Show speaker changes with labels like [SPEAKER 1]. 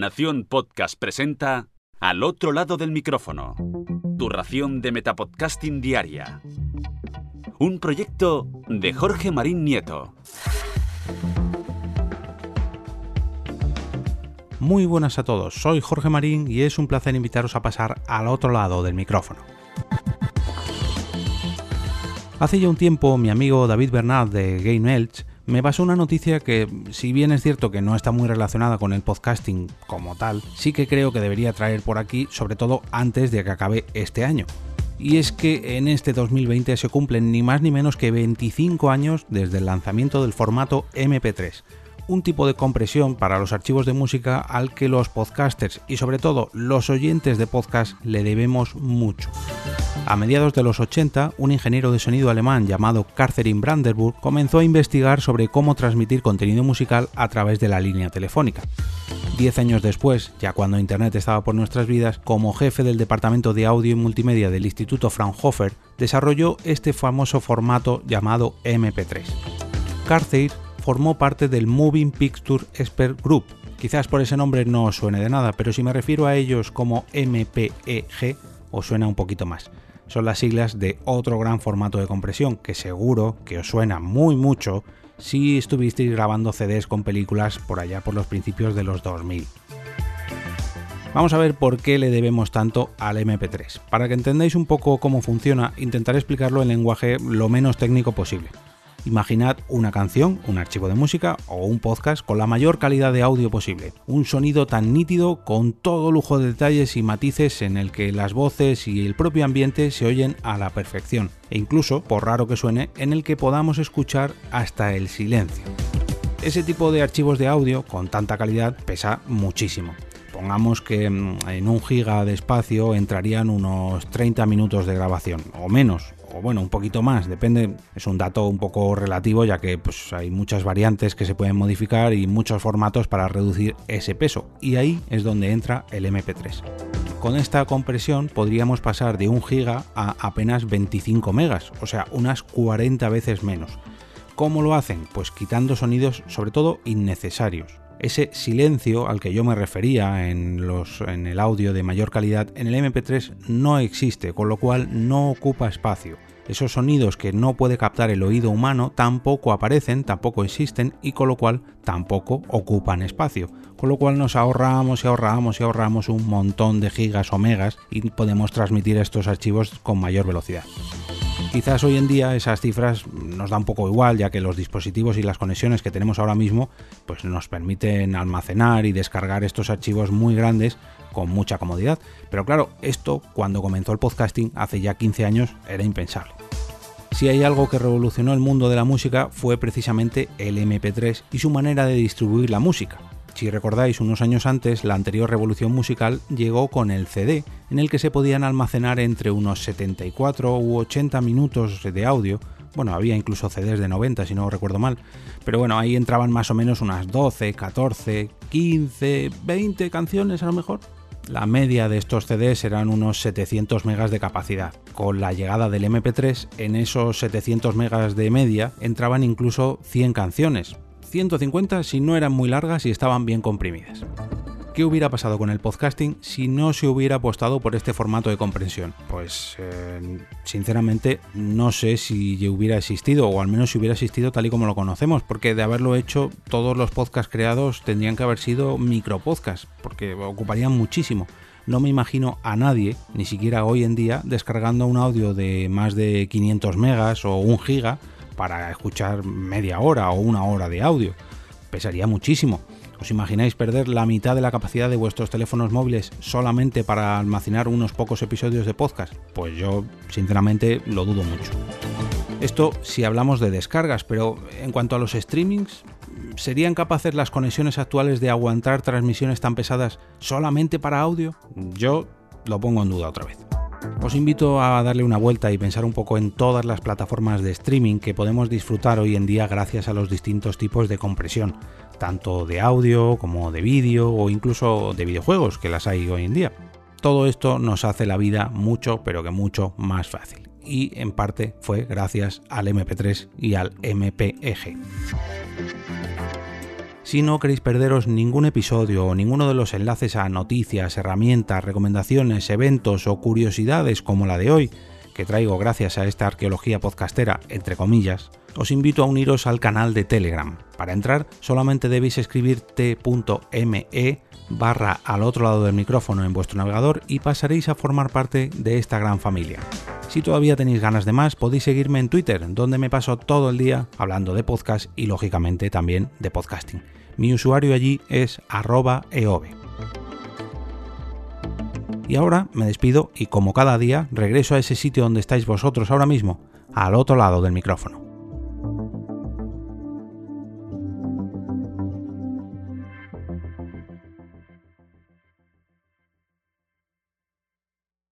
[SPEAKER 1] Nación Podcast presenta Al otro lado del micrófono. Tu ración de Metapodcasting Diaria. Un proyecto de Jorge Marín Nieto.
[SPEAKER 2] Muy buenas a todos, soy Jorge Marín y es un placer invitaros a pasar al otro lado del micrófono. Hace ya un tiempo mi amigo David Bernard de Game Elch me pasó una noticia que, si bien es cierto que no está muy relacionada con el podcasting como tal, sí que creo que debería traer por aquí, sobre todo antes de que acabe este año. Y es que en este 2020 se cumplen ni más ni menos que 25 años desde el lanzamiento del formato MP3, un tipo de compresión para los archivos de música al que los podcasters y sobre todo los oyentes de podcast le debemos mucho. A mediados de los 80, un ingeniero de sonido alemán llamado Catherine Brandenburg comenzó a investigar sobre cómo transmitir contenido musical a través de la línea telefónica. Diez años después, ya cuando Internet estaba por nuestras vidas, como jefe del Departamento de Audio y Multimedia del Instituto Fraunhofer, desarrolló este famoso formato llamado MP3. Carthair formó parte del Moving Picture Expert Group. Quizás por ese nombre no os suene de nada, pero si me refiero a ellos como MPEG, os suena un poquito más. Son las siglas de otro gran formato de compresión que seguro que os suena muy mucho si estuvisteis grabando CDs con películas por allá por los principios de los 2000. Vamos a ver por qué le debemos tanto al MP3. Para que entendáis un poco cómo funciona, intentaré explicarlo en lenguaje lo menos técnico posible. Imaginad una canción, un archivo de música o un podcast con la mayor calidad de audio posible. Un sonido tan nítido con todo lujo de detalles y matices en el que las voces y el propio ambiente se oyen a la perfección. E incluso, por raro que suene, en el que podamos escuchar hasta el silencio. Ese tipo de archivos de audio con tanta calidad pesa muchísimo pongamos que mm, en un giga de espacio entrarían unos 30 minutos de grabación o menos o bueno, un poquito más, depende, es un dato un poco relativo ya que pues, hay muchas variantes que se pueden modificar y muchos formatos para reducir ese peso, y ahí es donde entra el MP3. Con esta compresión podríamos pasar de 1 giga a apenas 25 megas, o sea, unas 40 veces menos. ¿Cómo lo hacen? Pues quitando sonidos sobre todo innecesarios ese silencio al que yo me refería en, los, en el audio de mayor calidad en el MP3 no existe, con lo cual no ocupa espacio. Esos sonidos que no puede captar el oído humano tampoco aparecen, tampoco existen y con lo cual tampoco ocupan espacio. Con lo cual nos ahorramos y ahorramos y ahorramos un montón de gigas o megas y podemos transmitir estos archivos con mayor velocidad. Quizás hoy en día esas cifras nos da un poco igual, ya que los dispositivos y las conexiones que tenemos ahora mismo pues nos permiten almacenar y descargar estos archivos muy grandes con mucha comodidad. Pero claro, esto cuando comenzó el podcasting hace ya 15 años era impensable. Si hay algo que revolucionó el mundo de la música fue precisamente el MP3 y su manera de distribuir la música. Si recordáis, unos años antes, la anterior revolución musical llegó con el CD, en el que se podían almacenar entre unos 74 u 80 minutos de audio. Bueno, había incluso CDs de 90, si no recuerdo mal. Pero bueno, ahí entraban más o menos unas 12, 14, 15, 20 canciones a lo mejor. La media de estos CDs eran unos 700 megas de capacidad. Con la llegada del MP3, en esos 700 megas de media entraban incluso 100 canciones, 150 si no eran muy largas y estaban bien comprimidas. ¿Qué hubiera pasado con el podcasting si no se hubiera apostado por este formato de comprensión? Pues eh, sinceramente no sé si hubiera existido o al menos si hubiera existido tal y como lo conocemos, porque de haberlo hecho todos los podcasts creados tendrían que haber sido micropodcasts, porque ocuparían muchísimo. No me imagino a nadie, ni siquiera hoy en día, descargando un audio de más de 500 megas o un giga para escuchar media hora o una hora de audio. Pesaría muchísimo. ¿Os imagináis perder la mitad de la capacidad de vuestros teléfonos móviles solamente para almacenar unos pocos episodios de podcast? Pues yo sinceramente lo dudo mucho. Esto si hablamos de descargas, pero en cuanto a los streamings, ¿serían capaces las conexiones actuales de aguantar transmisiones tan pesadas solamente para audio? Yo lo pongo en duda otra vez. Os invito a darle una vuelta y pensar un poco en todas las plataformas de streaming que podemos disfrutar hoy en día gracias a los distintos tipos de compresión, tanto de audio como de vídeo o incluso de videojuegos que las hay hoy en día. Todo esto nos hace la vida mucho, pero que mucho más fácil. Y en parte fue gracias al MP3 y al MPEG. Si no queréis perderos ningún episodio o ninguno de los enlaces a noticias, herramientas, recomendaciones, eventos o curiosidades como la de hoy, que traigo gracias a esta arqueología podcastera, entre comillas, os invito a uniros al canal de Telegram. Para entrar solamente debéis escribir t.me barra al otro lado del micrófono en vuestro navegador y pasaréis a formar parte de esta gran familia. Si todavía tenéis ganas de más, podéis seguirme en Twitter, donde me paso todo el día hablando de podcast y lógicamente también de podcasting. Mi usuario allí es arroba eove. Y ahora me despido y como cada día regreso a ese sitio donde estáis vosotros ahora mismo, al otro lado del micrófono.